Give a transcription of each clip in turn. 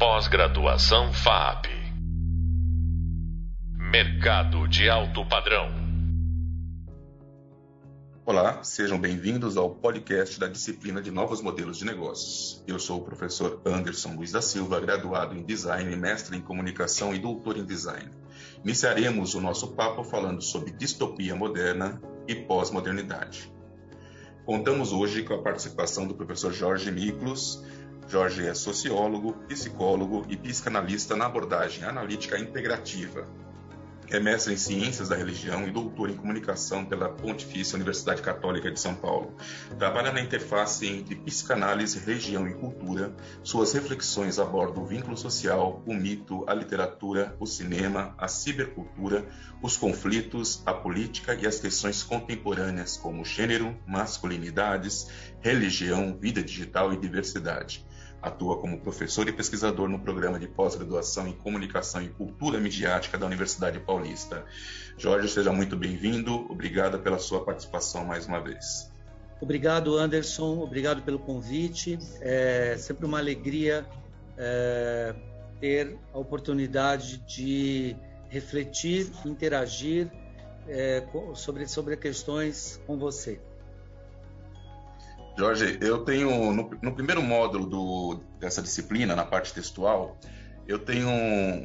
Pós-graduação FAP. Mercado de alto padrão. Olá, sejam bem-vindos ao podcast da disciplina de Novos Modelos de Negócios. Eu sou o professor Anderson Luiz da Silva, graduado em Design, mestre em Comunicação e doutor em Design. Iniciaremos o nosso papo falando sobre distopia moderna e pós-modernidade. Contamos hoje com a participação do professor Jorge Miklos, Jorge é sociólogo, psicólogo e psicanalista na abordagem analítica integrativa. É mestre em Ciências da Religião e doutor em Comunicação pela Pontifícia Universidade Católica de São Paulo. Trabalha na interface entre psicanálise, religião e cultura. Suas reflexões abordam o vínculo social, o mito, a literatura, o cinema, a cibercultura, os conflitos, a política e as questões contemporâneas como gênero, masculinidades, religião, vida digital e diversidade. Atua como professor e pesquisador no programa de pós-graduação em Comunicação e Cultura Midiática da Universidade Paulista. Jorge, seja muito bem-vindo. Obrigado pela sua participação mais uma vez. Obrigado, Anderson. Obrigado pelo convite. É sempre uma alegria é, ter a oportunidade de refletir, interagir é, sobre, sobre questões com você. Jorge, eu tenho no, no primeiro módulo do, dessa disciplina, na parte textual, eu tenho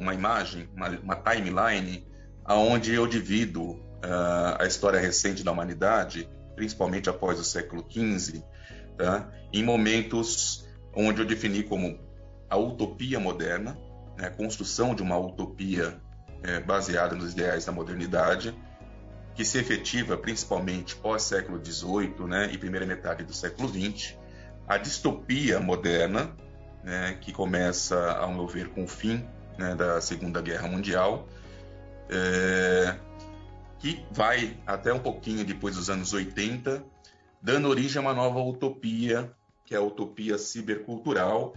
uma imagem, uma, uma timeline, aonde eu divido uh, a história recente da humanidade, principalmente após o século XV, tá? em momentos onde eu defini como a utopia moderna, né? a construção de uma utopia é, baseada nos ideais da modernidade, que se efetiva principalmente pós-século XVIII né, e primeira metade do século XX, a distopia moderna, né, que começa, ao meu ver, com o fim né, da Segunda Guerra Mundial, é, que vai até um pouquinho depois dos anos 80, dando origem a uma nova utopia, que é a utopia cibercultural,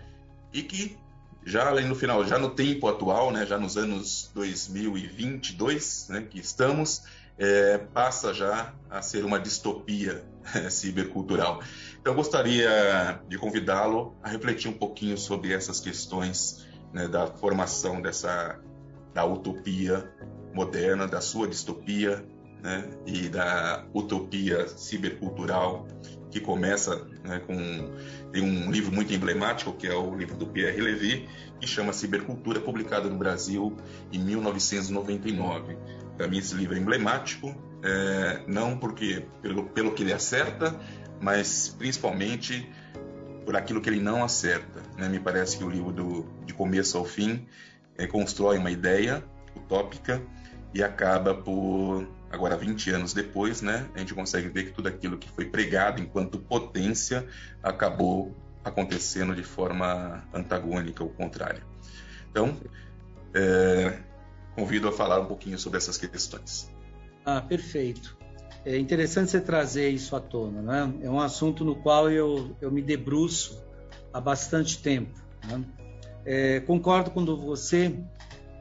e que já ali no final, já no tempo atual, né, já nos anos 2022, né, que estamos, é, passa já a ser uma distopia cibercultural. Então, eu gostaria de convidá-lo a refletir um pouquinho sobre essas questões né, da formação dessa da utopia moderna, da sua distopia né, e da utopia cibercultural que começa né, com tem um livro muito emblemático que é o livro do Pierre Levy que chama Cibercultura, publicado no Brasil em 1999. Para mim esse livro é emblemático, é, não porque pelo, pelo que ele acerta, mas principalmente por aquilo que ele não acerta. Né? Me parece que o livro do, de começo ao fim é, constrói uma ideia utópica e acaba por agora 20 anos depois, né, a gente consegue ver que tudo aquilo que foi pregado enquanto potência acabou acontecendo de forma antagônica ou contrária. Então, é, convido a falar um pouquinho sobre essas questões. Ah, perfeito. É interessante você trazer isso à tona, né? É um assunto no qual eu, eu me debruço há bastante tempo. Né? É, concordo com você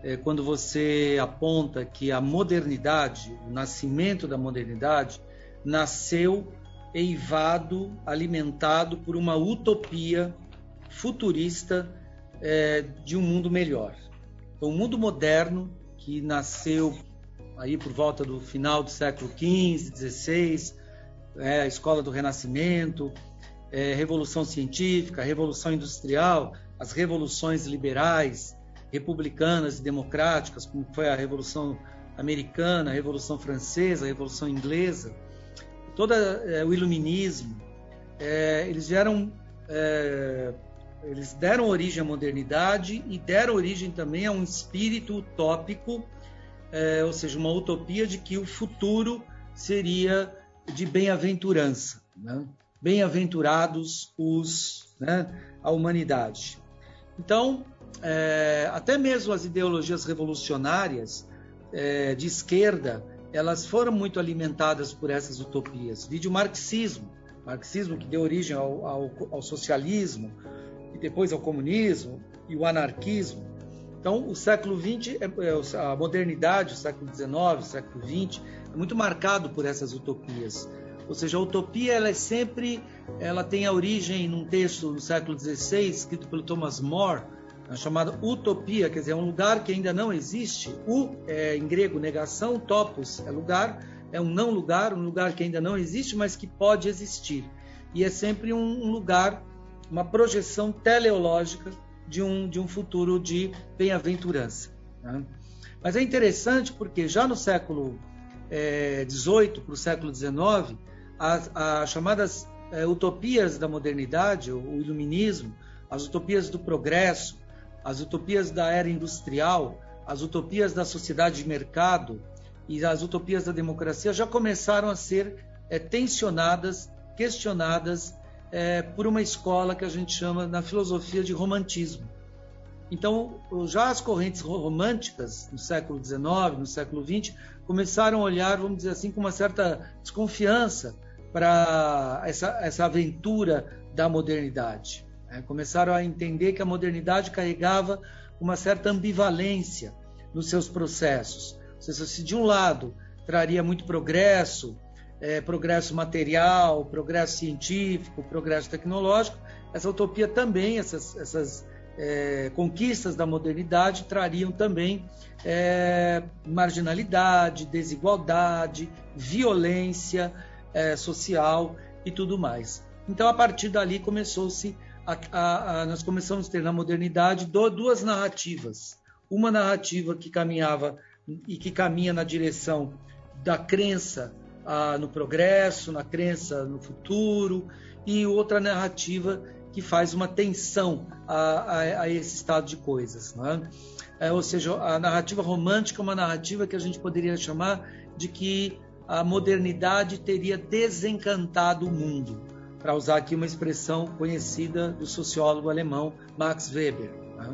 é, quando você aponta que a modernidade, o nascimento da modernidade, nasceu eivado, alimentado por uma utopia futurista é, de um mundo melhor. Então, o mundo moderno que nasceu aí por volta do final do século XV, XVI, é, a escola do Renascimento, é, Revolução Científica, Revolução Industrial, as revoluções liberais, republicanas e democráticas, como foi a Revolução Americana, a Revolução Francesa, a Revolução Inglesa, todo é, o Iluminismo, é, eles vieram é, eles deram origem à modernidade e deram origem também a um espírito utópico, é, ou seja, uma utopia de que o futuro seria de bem-aventurança. Né? Bem-aventurados os, né, a humanidade. Então, é, até mesmo as ideologias revolucionárias é, de esquerda, elas foram muito alimentadas por essas utopias. Vide o marxismo, marxismo que deu origem ao, ao, ao socialismo, e depois ao comunismo e o anarquismo. Então, o século XX, é, é, a modernidade, o século XIX, o século XX, é muito marcado por essas utopias. Ou seja, a utopia ela é sempre, ela tem a origem num texto do século XVI escrito pelo Thomas More, a chamada utopia, quer dizer, é um lugar que ainda não existe. U é em grego negação, topos é lugar, é um não lugar, um lugar que ainda não existe, mas que pode existir. E é sempre um lugar, uma projeção teleológica de um, de um futuro de bem-aventurança. Né? Mas é interessante porque já no século XVIII é, para o século XIX, as, as chamadas é, utopias da modernidade, o iluminismo, as utopias do progresso, as utopias da era industrial, as utopias da sociedade de mercado e as utopias da democracia já começaram a ser é, tensionadas, questionadas é, por uma escola que a gente chama na filosofia de romantismo. Então, já as correntes românticas no século XIX, no século XX, começaram a olhar, vamos dizer assim, com uma certa desconfiança para essa, essa aventura da modernidade. Né? Começaram a entender que a modernidade carregava uma certa ambivalência nos seus processos. Se de um lado traria muito progresso, é, progresso material, progresso científico, progresso tecnológico, essa utopia também, essas, essas é, conquistas da modernidade trariam também é, marginalidade, desigualdade, violência é, social e tudo mais. Então, a partir dali começou-se nós começamos a ter na modernidade duas narrativas. Uma narrativa que caminhava e que caminha na direção da crença no progresso, na crença no futuro, e outra narrativa que faz uma tensão a, a, a esse estado de coisas. É? É, ou seja, a narrativa romântica é uma narrativa que a gente poderia chamar de que a modernidade teria desencantado o mundo, para usar aqui uma expressão conhecida do sociólogo alemão Max Weber. Né?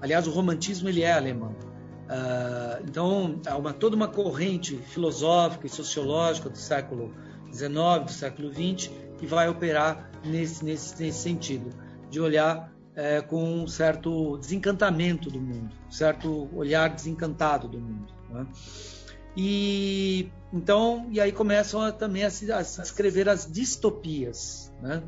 Aliás, o romantismo ele é alemão. Uh, então, há uma, toda uma corrente filosófica e sociológica do século XIX, do século XX, que vai operar nesse, nesse, nesse sentido, de olhar é, com um certo desencantamento do mundo, um certo olhar desencantado do mundo. Né? E então, e aí começam a, também a se, a se, escrever as distopias. Né?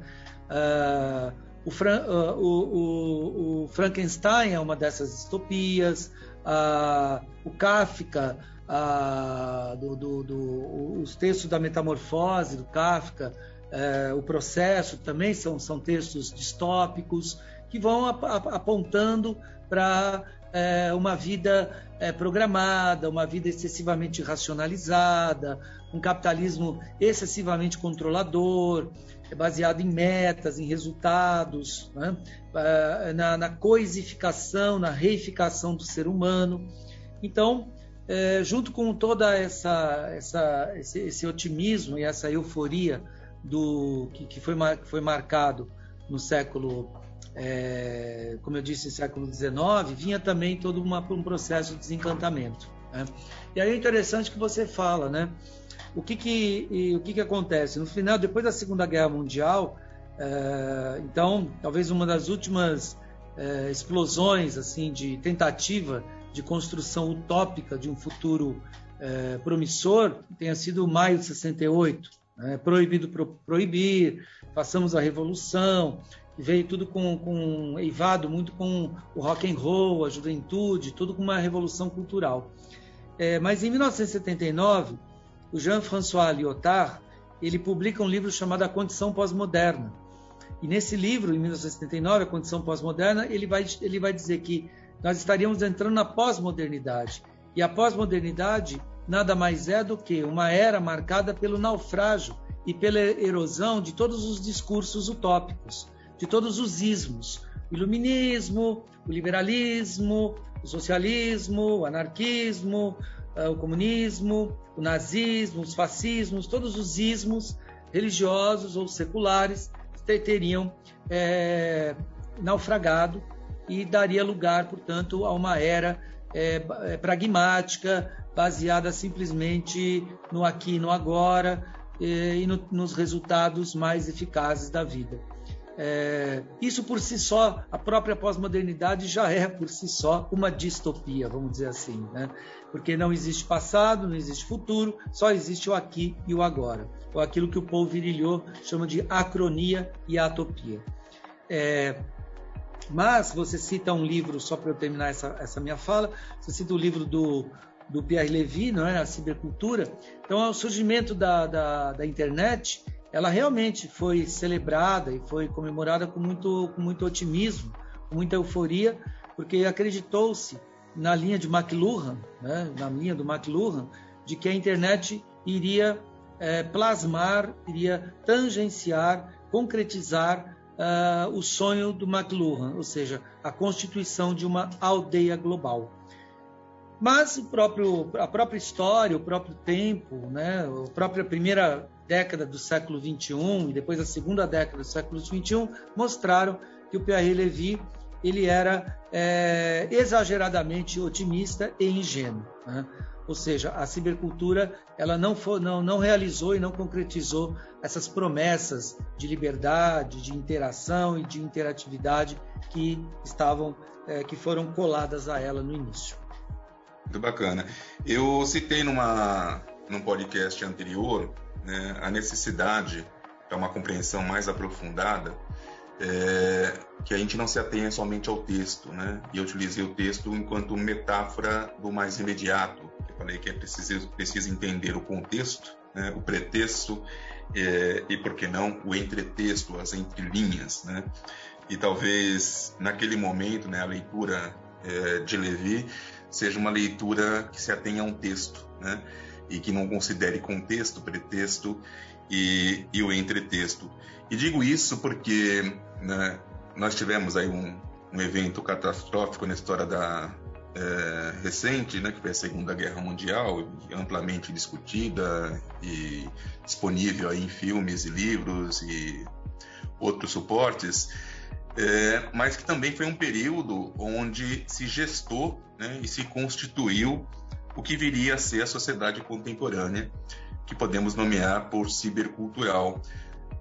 Uh, o, Fran, uh, o, o, o, Frankenstein é uma dessas distopias, uh, o Kafka, do, do, do, os textos da metamorfose do Kafka, é, o processo também são, são textos distópicos que vão ap apontando para é, uma vida é, programada, uma vida excessivamente racionalizada, um capitalismo excessivamente controlador, baseado em metas, em resultados, né? É, na, na, coisificação, na reificação do ser humano. Então, é, junto com toda essa, essa esse, esse otimismo e essa euforia do que, que, foi, que foi marcado no século, é, como eu disse, século XIX, vinha também todo uma, um processo de desencantamento. Né? E aí é interessante que você fala, né? O que que, e, o que que acontece? No final, depois da Segunda Guerra Mundial, é, então, talvez uma das últimas é, explosões assim de tentativa de construção utópica de um futuro é, promissor tenha sido maio de 68, né? proibido pro, proibir, façamos a revolução, veio tudo com, com eivado muito com o rock and roll, a juventude, tudo com uma revolução cultural. É, mas em 1979, o Jean-François Lyotard ele publica um livro chamado A Condição Pós-Moderna. E nesse livro, em 1979, A Condição Pós-Moderna, ele vai, ele vai dizer que nós estaríamos entrando na pós-modernidade. E a pós-modernidade nada mais é do que uma era marcada pelo naufrágio e pela erosão de todos os discursos utópicos, de todos os ismos, o iluminismo, o liberalismo, o socialismo, o anarquismo, o comunismo, o nazismo, os fascismos, todos os ismos religiosos ou seculares teriam é, naufragado e daria lugar, portanto, a uma era é, pragmática, baseada simplesmente no aqui e no agora e, e no, nos resultados mais eficazes da vida. É, isso por si só, a própria pós-modernidade já é por si só uma distopia, vamos dizer assim, né? porque não existe passado, não existe futuro, só existe o aqui e o agora, ou aquilo que o Paul Virilhot chama de acronia e atopia. É, Mas você cita um livro, só para eu terminar essa, essa minha fala, você cita o livro do, do Pierre Levy, não é? a cibercultura. Então, o surgimento da, da, da, internet, ela realmente foi celebrada e foi comemorada com muito, com muito otimismo, com muita euforia, porque acreditou-se na linha de McLuhan, né? na linha do McLuhan, de que a internet iria é, plasmar, iria tangenciar, concretizar uh, o sonho do McLuhan, ou seja, a constituição de uma aldeia global. Mas o próprio, a própria história, o próprio tempo, né, a própria primeira década do século XXI e depois a segunda década do século XXI mostraram que o Pierre Levy ele era é, exageradamente otimista e ingênuo. Né? Ou seja, a cibercultura ela não, não, não realizou e não concretizou essas promessas de liberdade, de interação e de interatividade que estavam, é, que foram coladas a ela no início. Muito bacana. Eu citei numa, num podcast anterior né, a necessidade para uma compreensão mais aprofundada é, que a gente não se atenha somente ao texto, né? E eu utilizei o texto enquanto metáfora do mais imediato. Eu falei que é preciso, preciso entender o contexto, né? o pretexto é, e, por que não, o entretexto, as entrelinhas, né? E talvez naquele momento, né, a leitura é, de Levi seja uma leitura que se atenha a um texto, né? E que não considere contexto, pretexto e, e o entretexto. E digo isso porque né, nós tivemos aí um, um, evento catastrófico na história da é, recente, né, que foi a Segunda Guerra Mundial, amplamente discutida e disponível aí em filmes e livros e outros suportes, é, mas que também foi um período onde se gestou né, e se constituiu o que viria a ser a sociedade contemporânea, que podemos nomear por cibercultural.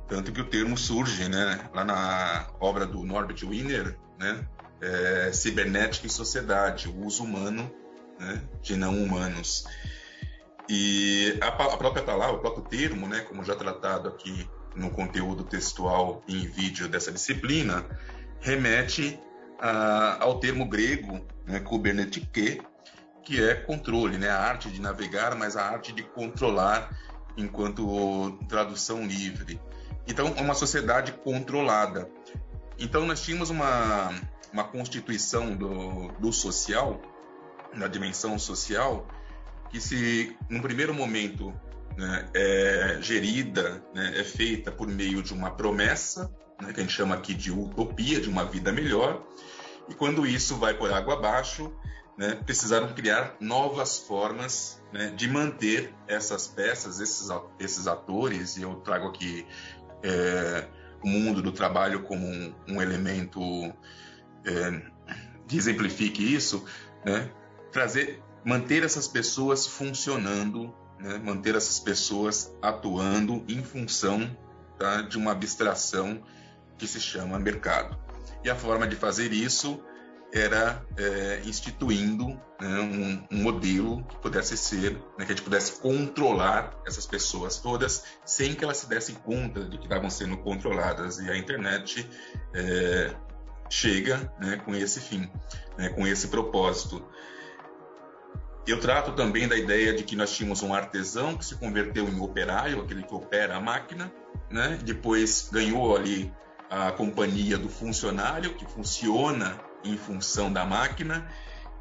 Tanto que o termo surge né, lá na obra do Norbert Wiener, né, é, cibernética e sociedade, o uso humano né, de não humanos. E a, a, própria palavra, o próprio termo, né, como já tratado aqui no conteúdo textual em vídeo dessa disciplina, remete a, ao termo grego né, kubernetike, que é controle, né? a arte de navegar, mas a arte de controlar enquanto tradução livre. Então, é uma sociedade controlada. Então, nós tínhamos uma, uma constituição do, do social, da dimensão social, que se, num primeiro momento, né, é gerida, né, é feita por meio de uma promessa, né, que a gente chama aqui de utopia, de uma vida melhor, e quando isso vai por água abaixo, né, precisaram criar novas formas né, de manter essas peças, esses, esses atores, e eu trago aqui é, o mundo do trabalho como um, um elemento é, que exemplifique isso, né, trazer, manter essas pessoas funcionando, né, manter essas pessoas atuando em função tá, de uma abstração que se chama mercado. E a forma de fazer isso era é, instituindo né, um, um, modelo que pudesse ser, né, que a gente pudesse controlar essas pessoas todas sem que elas se dessem conta de que estavam sendo controladas. E a internet é, chega né, com esse fim, né, com esse propósito. Eu trato também da ideia de que nós tínhamos um artesão que se converteu em operário, aquele que opera a máquina, né? depois ganhou ali a companhia do funcionário, que funciona em função da máquina,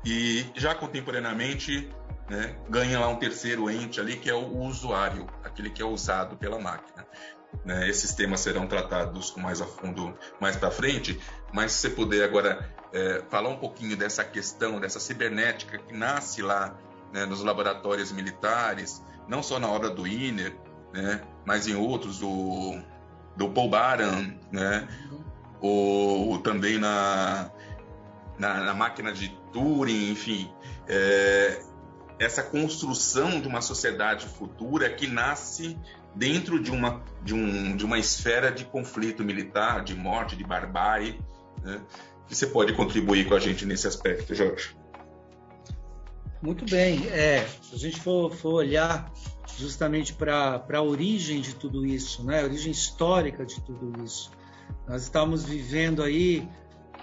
e já contemporaneamente né, ganha lá um terceiro ente ali, que é o usuário, aquele que é usado pela máquina. Né, esses temas serão tratados com mais a fundo mais para frente, mas se você puder agora é, falar um pouquinho dessa questão, dessa cibernética que nasce lá né, nos laboratórios militares, não só na obra do Iner, né, mas em outros, do, do Paul Baran, né, ou também na, na, na máquina de Turing, enfim, é, essa construção de uma sociedade futura que nasce dentro de uma, de, um, de uma esfera de conflito militar, de morte, de barbárie, né? que você pode contribuir com a gente nesse aspecto, Jorge? Muito bem. É, se a gente for, for olhar justamente para a origem de tudo isso, né? a origem histórica de tudo isso, nós estamos vivendo aí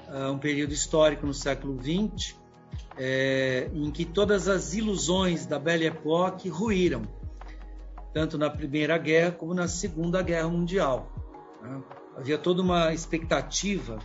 uh, um período histórico no século XX é, em que todas as ilusões da Belle Époque ruíram, tanto na Primeira Guerra como na Segunda Guerra Mundial. Né? Havia toda uma expectativa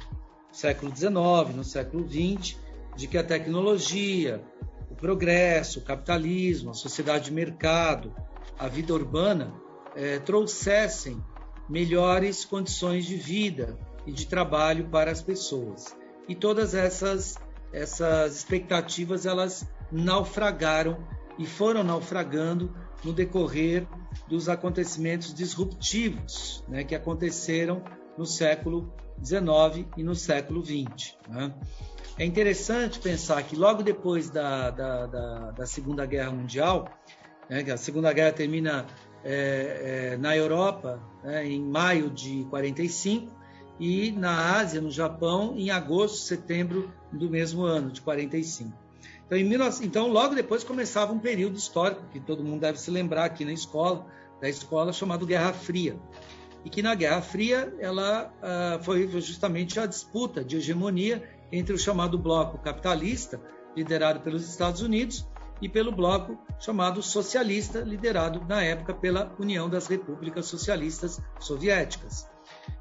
no século XIX, no século XX, de que a tecnologia, o progresso, o capitalismo, a sociedade de mercado, a vida urbana é, trouxessem melhores condições de vida e de trabalho para as pessoas. E todas essas essas expectativas elas naufragaram e foram naufragando no decorrer dos acontecimentos disruptivos né, que aconteceram no século XIX e no século XX. Né? É interessante pensar que logo depois da, da, da, da Segunda Guerra Mundial, né, a Segunda Guerra termina é, é, na Europa né, em maio de 45 e na Ásia, no Japão, em agosto, setembro do mesmo ano, de 45. Então, em 19... então, logo depois começava um período histórico, que todo mundo deve se lembrar aqui na escola, da escola, chamado Guerra Fria. E que na Guerra Fria ela uh, foi justamente a disputa de hegemonia entre o chamado bloco capitalista, liderado pelos Estados Unidos, e pelo bloco chamado socialista, liderado na época pela União das Repúblicas Socialistas Soviéticas.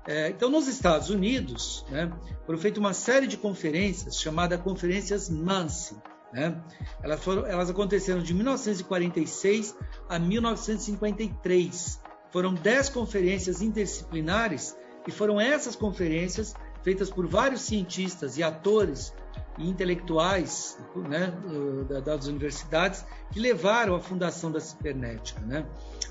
É, então, nos Estados Unidos, né, foram feitas uma série de conferências chamadas Conferências Mansi. Né? Elas, foram, elas aconteceram de 1946 a 1953. Foram dez conferências interdisciplinares e foram essas conferências feitas por vários cientistas e atores e intelectuais né, das universidades que levaram à fundação da cibernética. Né?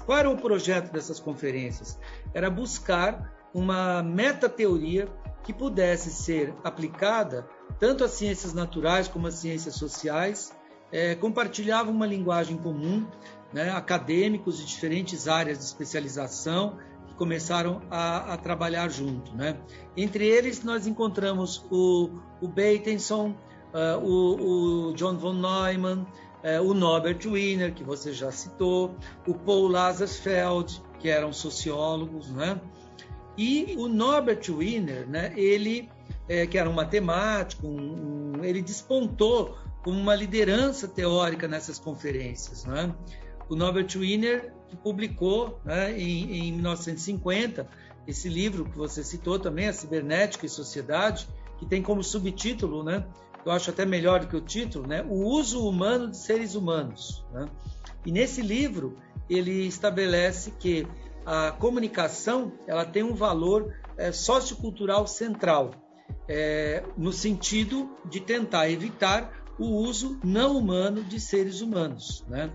Qual era o projeto dessas conferências? Era buscar uma metateoria que pudesse ser aplicada tanto às ciências naturais como às ciências sociais, é, compartilhavam uma linguagem comum, né, acadêmicos de diferentes áreas de especialização que começaram a, a trabalhar junto. Né? Entre eles, nós encontramos o, o Bateson, uh, o, o, John von Neumann, uh, o Norbert Wiener, que você já citou, o Paul Lazarsfeld, que eram sociólogos, né? E o Norbert Wiener, né, ele, é, que era um matemático, um, um, ele despontou como uma liderança teórica nessas conferências. Né? O Norbert Wiener publicou né, em, em 1950 esse livro que você citou também, A Cibernética e Sociedade, que tem como subtítulo, né, eu acho até melhor do que o título, né, O Uso Humano de Seres Humanos. Né? E nesse livro ele estabelece que a comunicação ela tem um valor é, sociocultural central, é, no sentido de tentar evitar o uso não humano de seres humanos. Né?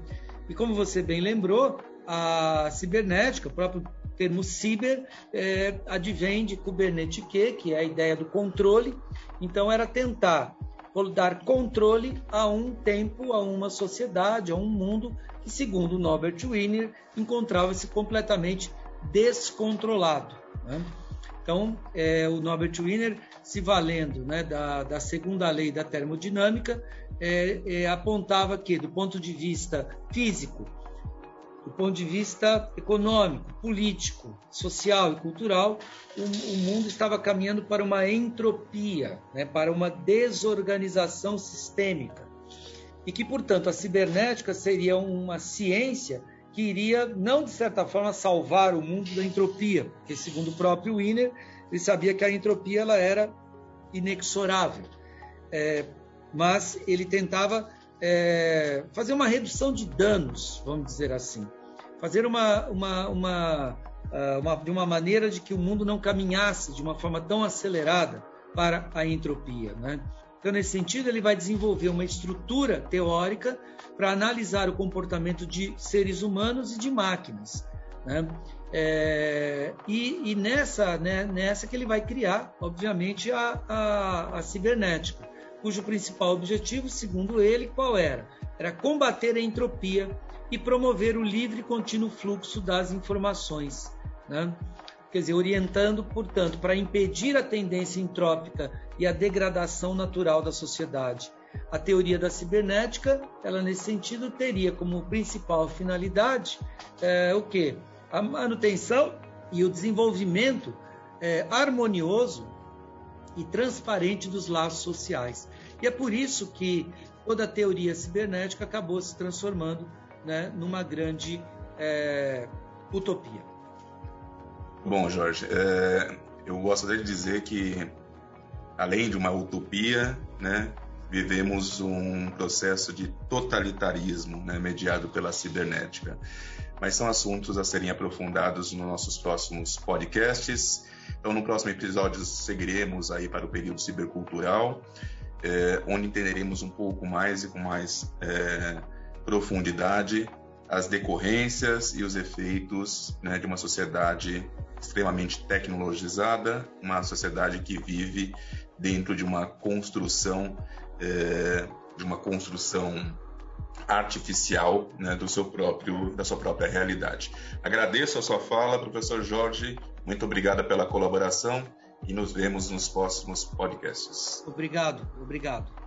E como você bem lembrou, a cibernética, o próprio termo ciber, é, advém de Kubernetes, que é a ideia do controle. Então, era tentar dar controle a um tempo, a uma sociedade, a um mundo que, segundo Norbert Wiener, encontrava-se completamente descontrolado. Né? Então, é, o Norbert Wiener, se valendo né, da, da, segunda lei da termodinâmica, é, é, apontava que, do ponto de vista físico, do ponto de vista econômico, político, social e cultural, o, o mundo estava caminhando para uma entropia, né, para uma desorganização sistêmica. E que, portanto, a cibernética seria uma ciência que iria, não de certa forma, salvar o mundo da entropia, porque, segundo o próprio Wiener, ele sabia que a entropia ela era inexorável, é, mas ele tentava é, fazer uma redução de danos, vamos dizer assim, fazer uma, uma, uma, ah, uma, de uma maneira de que o mundo não caminhasse de uma forma tão acelerada para a entropia. Né? Então, nesse sentido, ele vai desenvolver uma estrutura teórica para analisar o comportamento de seres humanos e de máquinas. Né? É, e, e nessa, né, nessa que ele vai criar, obviamente, a, a, a cibernética, cujo principal objetivo, segundo ele, qual era? Era combater a entropia e promover o livre e contínuo fluxo das informações. Né? quer dizer, orientando, portanto, para impedir a tendência entrópica e a degradação natural da sociedade. A teoria da cibernética, ela nesse sentido teria como principal finalidade é, o que? A manutenção e o desenvolvimento é, harmonioso e transparente dos laços sociais. E é por isso que toda a teoria cibernética acabou se transformando né, numa grande é, utopia. Bom, Jorge, é, eu gostaria de dizer que, além de uma utopia, né, vivemos um processo de totalitarismo né, mediado pela cibernética. Mas são assuntos a serem aprofundados nos nossos próximos podcasts. Então, no próximo episódio, seguiremos aí para o período cibercultural, é, onde entenderemos um pouco mais e com mais é, profundidade as decorrências e os efeitos né, de uma sociedade extremamente tecnologizada, uma sociedade que vive dentro de uma construção é, de uma construção artificial né, do seu próprio da sua própria realidade. Agradeço a sua fala, professor Jorge. Muito obrigada pela colaboração e nos vemos nos próximos podcasts. Obrigado, obrigado.